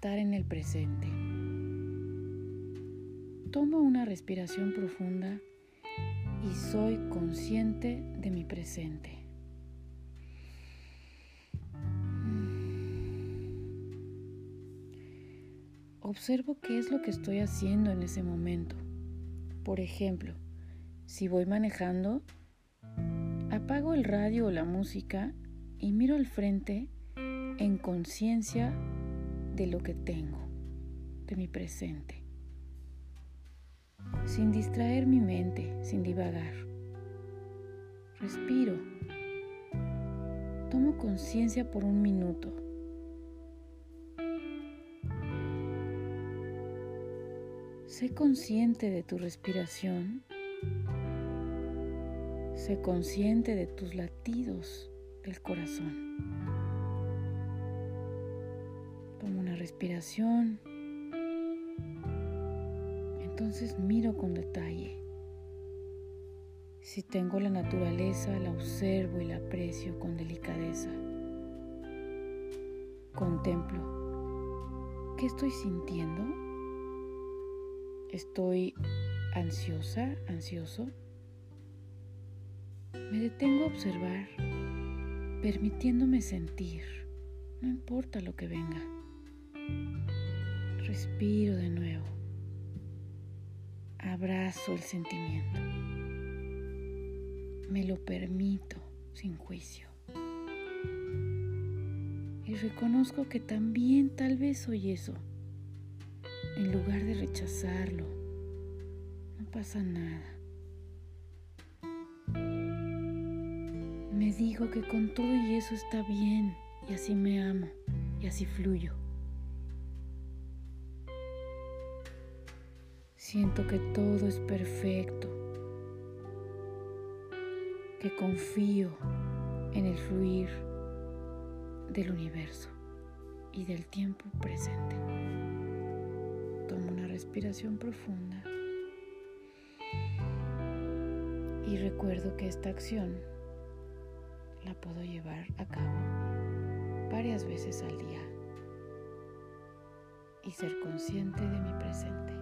estar en el presente. Tomo una respiración profunda y soy consciente de mi presente. Observo qué es lo que estoy haciendo en ese momento. Por ejemplo, si voy manejando, apago el radio o la música y miro al frente en conciencia de lo que tengo, de mi presente, sin distraer mi mente, sin divagar. Respiro. Tomo conciencia por un minuto. Sé consciente de tu respiración. Sé consciente de tus latidos del corazón. Tomo una respiración. Entonces miro con detalle. Si tengo la naturaleza, la observo y la aprecio con delicadeza. Contemplo. ¿Qué estoy sintiendo? ¿Estoy ansiosa, ansioso? Me detengo a observar, permitiéndome sentir, no importa lo que venga. Respiro de nuevo. Abrazo el sentimiento. Me lo permito sin juicio. Y reconozco que también tal vez soy eso en lugar de rechazarlo. No pasa nada. Me digo que con todo y eso está bien y así me amo y así fluyo. Siento que todo es perfecto, que confío en el fluir del universo y del tiempo presente. Tomo una respiración profunda y recuerdo que esta acción la puedo llevar a cabo varias veces al día y ser consciente de mi presente.